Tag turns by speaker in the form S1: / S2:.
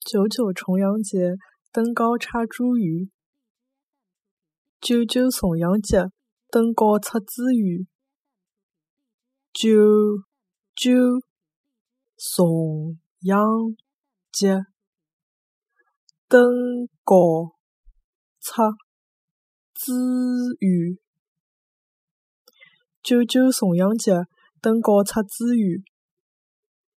S1: 九九重阳节登高插茱萸，九九重阳节登高插茱萸，九九重阳节登高插茱萸，九九重阳节登高插茱萸。